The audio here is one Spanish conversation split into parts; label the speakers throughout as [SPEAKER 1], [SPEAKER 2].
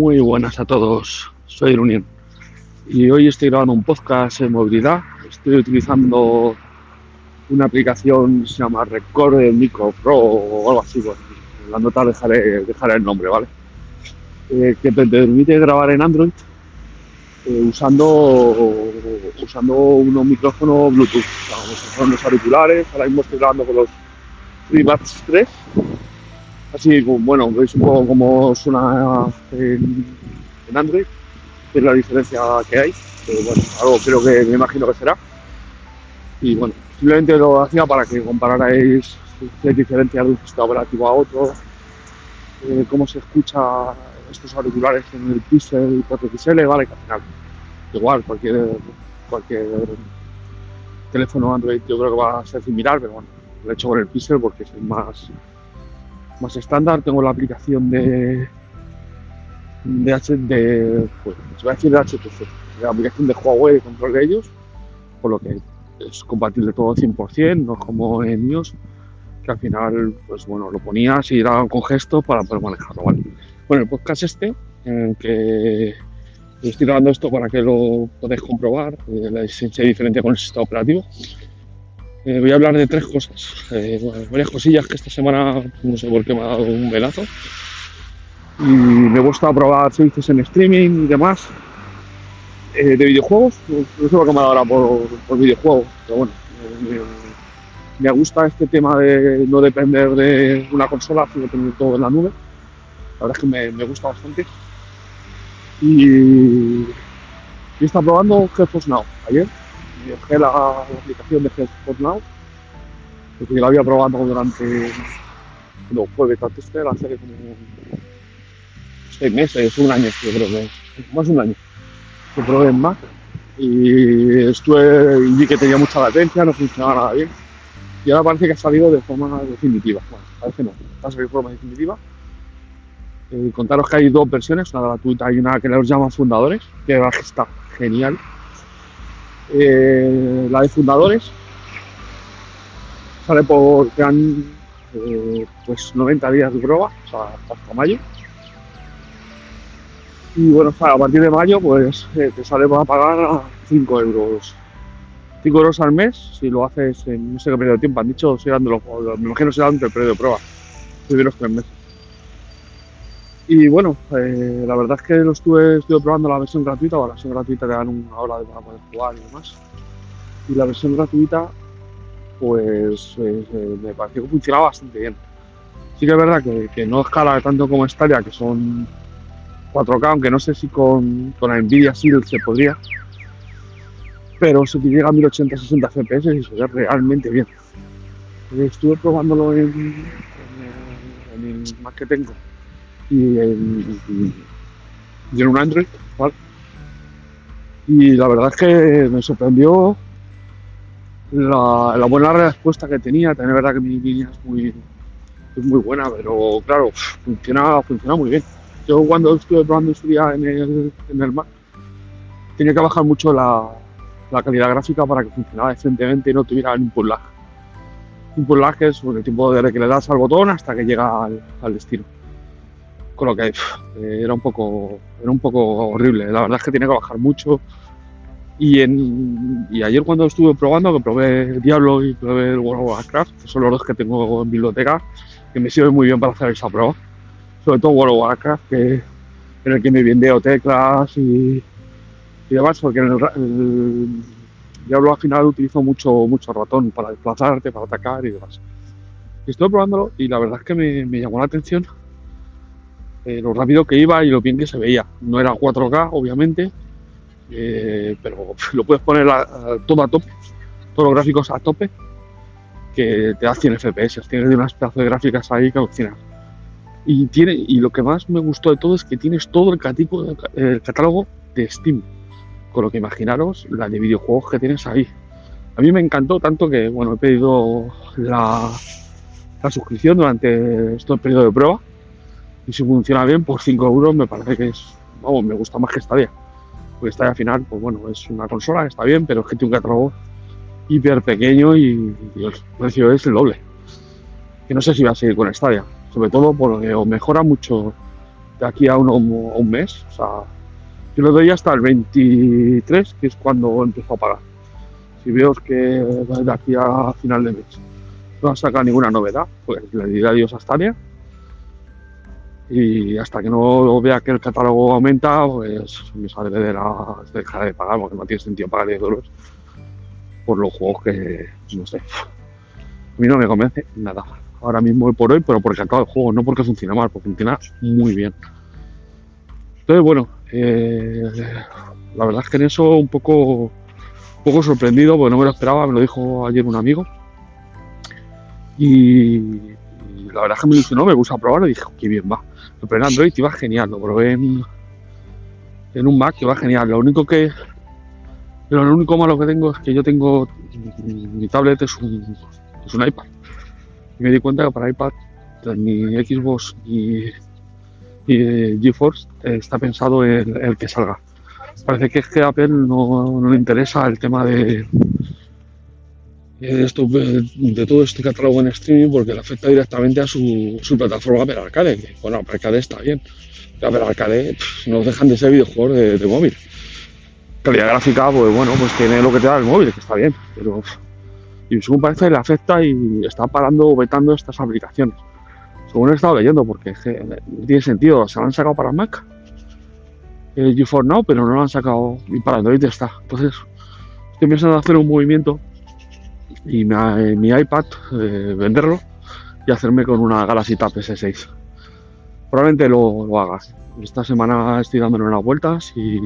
[SPEAKER 1] Muy buenas a todos, soy Unión y hoy estoy grabando un podcast en movilidad. Estoy utilizando una aplicación que se llama Record Micro Pro o algo así. Bueno, en la nota dejaré, el nombre, ¿vale? Eh, que te permite grabar en Android eh, usando, usando unos micrófonos Bluetooth, o sea, auriculares. Ahora mismo estoy grabando con los FreeBuds 3 Así, bueno, veis un poco cómo suena en, en Android, que es la diferencia que hay, pero bueno, algo creo que me imagino que será. Y bueno, simplemente lo hacía para que compararais qué diferencia de un sistema operativo a otro, eh, cómo se escucha estos auriculares en el Pixel 4XL, vale, que al final, igual, cualquier, cualquier teléfono Android yo creo que va a ser similar, pero bueno, lo he hecho con el Pixel porque es el más más estándar. Tengo la aplicación de de, H, de pues, a decir de HTC, la aplicación de Huawei de control de ellos, por lo que es compatible todo 100%, no como en iOS, que al final, pues bueno, lo ponías y daban con gesto para poder manejarlo, ¿vale? Bueno, el podcast este, en el que estoy grabando esto para que lo podáis comprobar, eh, la diferencia con el sistema operativo, eh, voy a hablar de tres cosas, eh, varias cosillas que esta semana no sé por qué me ha dado un velazo. Y me gusta probar servicios en streaming y demás. Eh, de videojuegos, no sé por qué me ha dado ahora por, videojuegos, pero bueno, me gusta este tema de no depender de una consola, sino tener todo en la nube. La verdad es que me, me gusta bastante. Y, y está probando GeForce Now ayer dejé la, la, aplicación de GeForce Now, porque la había probado durante, no, fue beta tester hace como seis meses, un año, yo creo que, más un año, que probé en Mac y estuve y vi que tenía mucha latencia, no funcionaba nada bien. Y ahora parece que ha salido de forma definitiva. Bueno, parece no, ha salido de forma definitiva. Eh, contaros que hay dos versiones, una gratuita y una que los llaman fundadores, que está genial. Eh, la de fundadores sale por han eh, pues 90 días de prueba, o sea, hasta mayo. Y bueno, a partir de mayo pues eh, te sale para pagar 5 euros. 5 euros al mes si lo haces en no sé qué periodo de tiempo. Han dicho, serán de los, me imagino será entre el periodo de prueba, primeros tres meses. Y bueno, eh, la verdad es que lo estuve, estuve probando la versión gratuita, o la versión gratuita te dan una hora para poder jugar y demás. Y la versión gratuita, pues eh, me pareció que funcionaba bastante bien. Sí que es verdad que, no escala tanto como Stadia, que son 4K, aunque no sé si con, con la Nvidia Shield se podría. Pero se llega a 1080-60 FPS y se ve realmente bien. Estuve probándolo en, en el Mac que tengo y en, un Android, Y la verdad es que me sorprendió la, buena respuesta que tenía. También es verdad que mi línea es muy, muy buena, pero claro, funciona, funciona muy bien. Yo cuando estuve probando en su día en el, en el Mac, tenía que bajar mucho la, calidad gráfica para que funcionara decentemente y no tuviera input lag. Input lag es el tiempo de que le das al botón hasta que llega al destino con lo que eh, era un poco era un poco horrible. La verdad es que tiene que bajar mucho. Y, en, y ayer cuando estuve probando, que probé Diablo y probé el World of Warcraft, que son los dos que tengo en biblioteca, que me sirven muy bien para hacer esa prueba. Sobre todo World of Warcraft, que en el que me vendeo teclas y, y demás, porque en el, Diablo al final utilizo mucho, mucho ratón para desplazarte, para atacar y demás. Estuve probándolo y la verdad es que me, me llamó la atención eh, lo rápido que iba y lo bien que se veía. No era 4K, obviamente, eh, pero lo puedes poner todo a tope, todos los gráficos a tope, que te da 100 FPS. Tienes unas pedazos de gráficas ahí que alucinas. Y, tiene, y lo que más me gustó de todo es que tienes todo el, catálogo de Steam. Con lo que imaginaros la de videojuegos que tienes ahí. A mí me encantó tanto que bueno, he pedido la, la suscripción durante este periodo de prueba y si funciona bien, por 5 euros me parece que es, vamos, me gusta más que Stadia. Porque Stadia al final, pues bueno, es una consola, está bien, pero es que tiene un catálogo hiper pequeño y, el precio es el doble. Que no sé si va a seguir con Stadia, sobre todo porque o mejora mucho de aquí a, uno, a un mes. O sea, yo lo doy hasta el 23, que es cuando empiezo a pagar. Si veo que de aquí a final de mes no saca ninguna novedad, pues le diré adiós a Stadia. Y hasta que no vea que el catálogo aumenta, pues me saldré de la. dejaré de pagar, porque no tiene sentido pagar 10 euros por los juegos que. no sé. A mí no me convence nada. Ahora mismo hoy por hoy, pero porque acaba el juego, no porque funciona mal, porque funciona muy bien. Entonces, bueno, eh, la verdad es que en eso un poco, un poco sorprendido, porque no me lo esperaba, me lo dijo ayer un amigo. Y, y la verdad es que me ilusionó, me gusta probarlo y dije, qué bien va. Probé en Android va genial, lo probé en, un Mac y va genial. Lo único que lo único malo que tengo es que yo tengo mi tablet es un, es un iPad. Y me di cuenta que para iPad ni Xbox ni, ni GeForce eh, está pensado en el que salga. Parece que es que Apple no, no le interesa el tema de, de, esto, de todo este catálogo en streaming porque le afecta directamente a su, su plataforma Apple Arcade. que, Bueno, Apple Arcade está bien. Apple Arcade pff, no dejan de ser videojuegos de, móvil. Calidad gráfica, pues bueno, pues tiene lo que te da el móvil, que está bien, pero pff, y según parece le afecta y está parando o vetando estas aplicaciones. Según he estado leyendo, porque no tiene sentido, se lo han sacado para Mac, el GeForce Now, pero no lo han sacado y para Android está. Entonces, estoy pensando en hacer un movimiento y mi, mi iPad eh, venderlo y hacerme con una Galaxy Tab S6. Probablemente lo, lo. Esta semana estoy dándole unas vueltas y,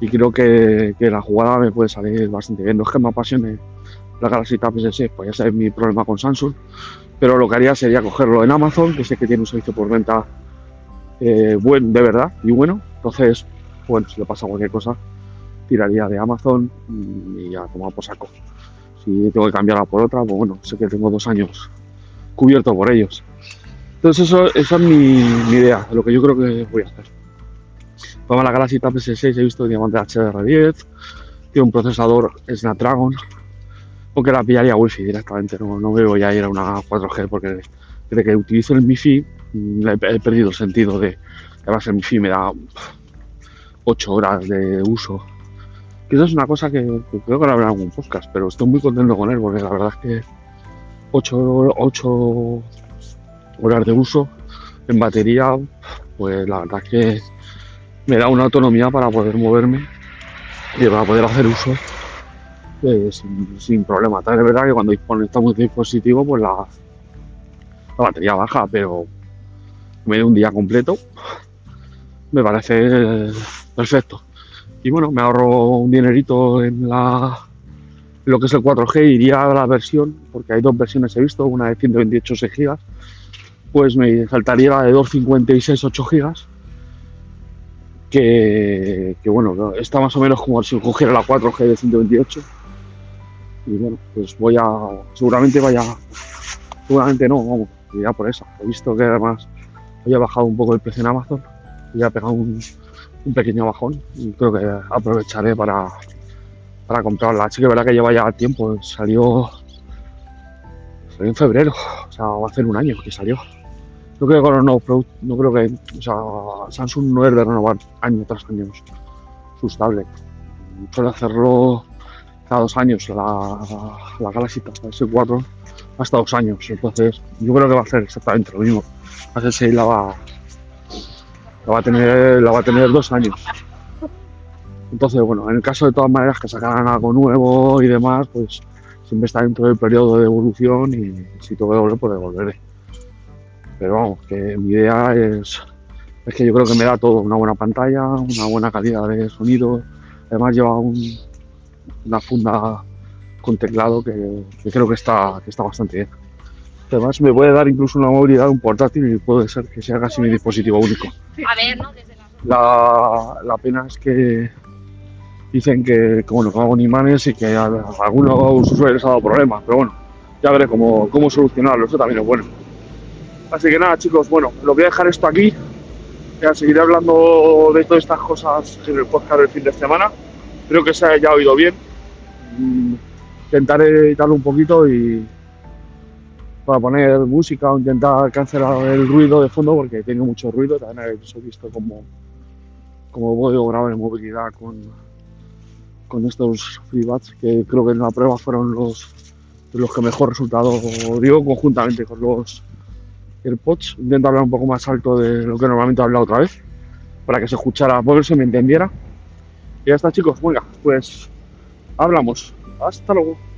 [SPEAKER 1] y creo que, que la jugada me puede salir bastante bien. No es que me apasione la Galaxy Tab S6, pues ya sabes mi problema con Samsung, pero lo que haría sería cogerlo en Amazon, que sé que tiene un servicio por venta eh, bueno, de verdad y bueno. Entonces, bueno, si le pasa cualquier cosa, tiraría de Amazon y ya tomar por saco. Si tengo que cambiarla por otra, pues bueno, sé que tengo dos años cubierto por ellos. Entonces, eso, esa es mi, idea, de lo que yo creo que voy a hacer. Para la Galaxy Tab S6 he visto Diamante HDR10, tiene un procesador Snapdragon, porque la pillaría wifi directamente, no, no me voy a ir a una 4G porque desde que utilizo el MiFi mm, he, he perdido el sentido de además el MiFi me da 8 horas de uso. Que eso es una cosa que, que creo que lo habrá algún podcast, pero estoy muy contento con él porque la verdad es que 8, 8 horas de uso en batería, pues la verdad es que me da una autonomía para poder moverme y para poder hacer uso eh, sin, sin problema. También es verdad que cuando conectamos el dispositivo, pues la, la batería baja, pero medio de un día completo me parece perfecto. Y bueno, me ahorro un dinerito en la lo que es el 4G, iría a la versión, porque hay dos versiones he visto, una de 128 GB, pues me faltaría la de 256 8 GB, que, bueno, está más o menos como si cogiera la 4G de 128 y bueno, pues voy a, seguramente vaya, seguramente no, vamos, irá por esa. He visto que además hoy ha bajado un poco el precio en Amazon y ha pegado un, un pequeño bajón y creo que aprovecharé para, para comprarla. Así que verdad que lleva ya tiempo, salió, salió en febrero, o sea, va a hacer un año que salió. No creo que productos, no creo que, o sea, Samsung no es de renovar año tras año sus tablets. Suele hacerlo cada dos años la, la Galaxy Tab S4 hasta dos años entonces yo creo que va a hacer exactamente lo mismo la S6 la va la va a tener la va a tener dos años. Entonces bueno en el caso de todas maneras que sacaran algo nuevo y demás pues siempre está dentro del periodo de evolución y si tengo que devolver pues devolveré pero vamos que mi idea es es que yo creo que me da todo una buena pantalla una buena calidad de sonido. Además lleva un una funda con teclado que, que creo que está, que está bastante bien. Además me puede dar incluso una movilidad un portátil y puede ser que sea casi mi dispositivo único.
[SPEAKER 2] A ver, ¿no? Desde la...
[SPEAKER 1] La, la pena es que dicen que, bueno, que hago imanes y que a, a algunos usuarios les ha dado problemas, pero bueno, ya veré cómo, cómo solucionarlo, eso también es bueno. Así que nada chicos, bueno, lo voy a dejar esto aquí, ya seguiré hablando de todas estas cosas en el podcast del fin de semana, creo que se haya oído bien, Mm, intentaré editarlo un poquito y, para poner música o intentar cancelar el ruido de fondo porque tiene mucho ruido. También habéis visto cómo, cómo puedo grabar en movilidad con, con estos FreeBuds, que creo que en la prueba fueron los, los que mejor resultado dio conjuntamente con los AirPods. Intento hablar un poco más alto de lo que normalmente hablo otra vez, para que se escuchara, por se me entendiera. Y ya está chicos, venga, pues hablamos. Hasta luego.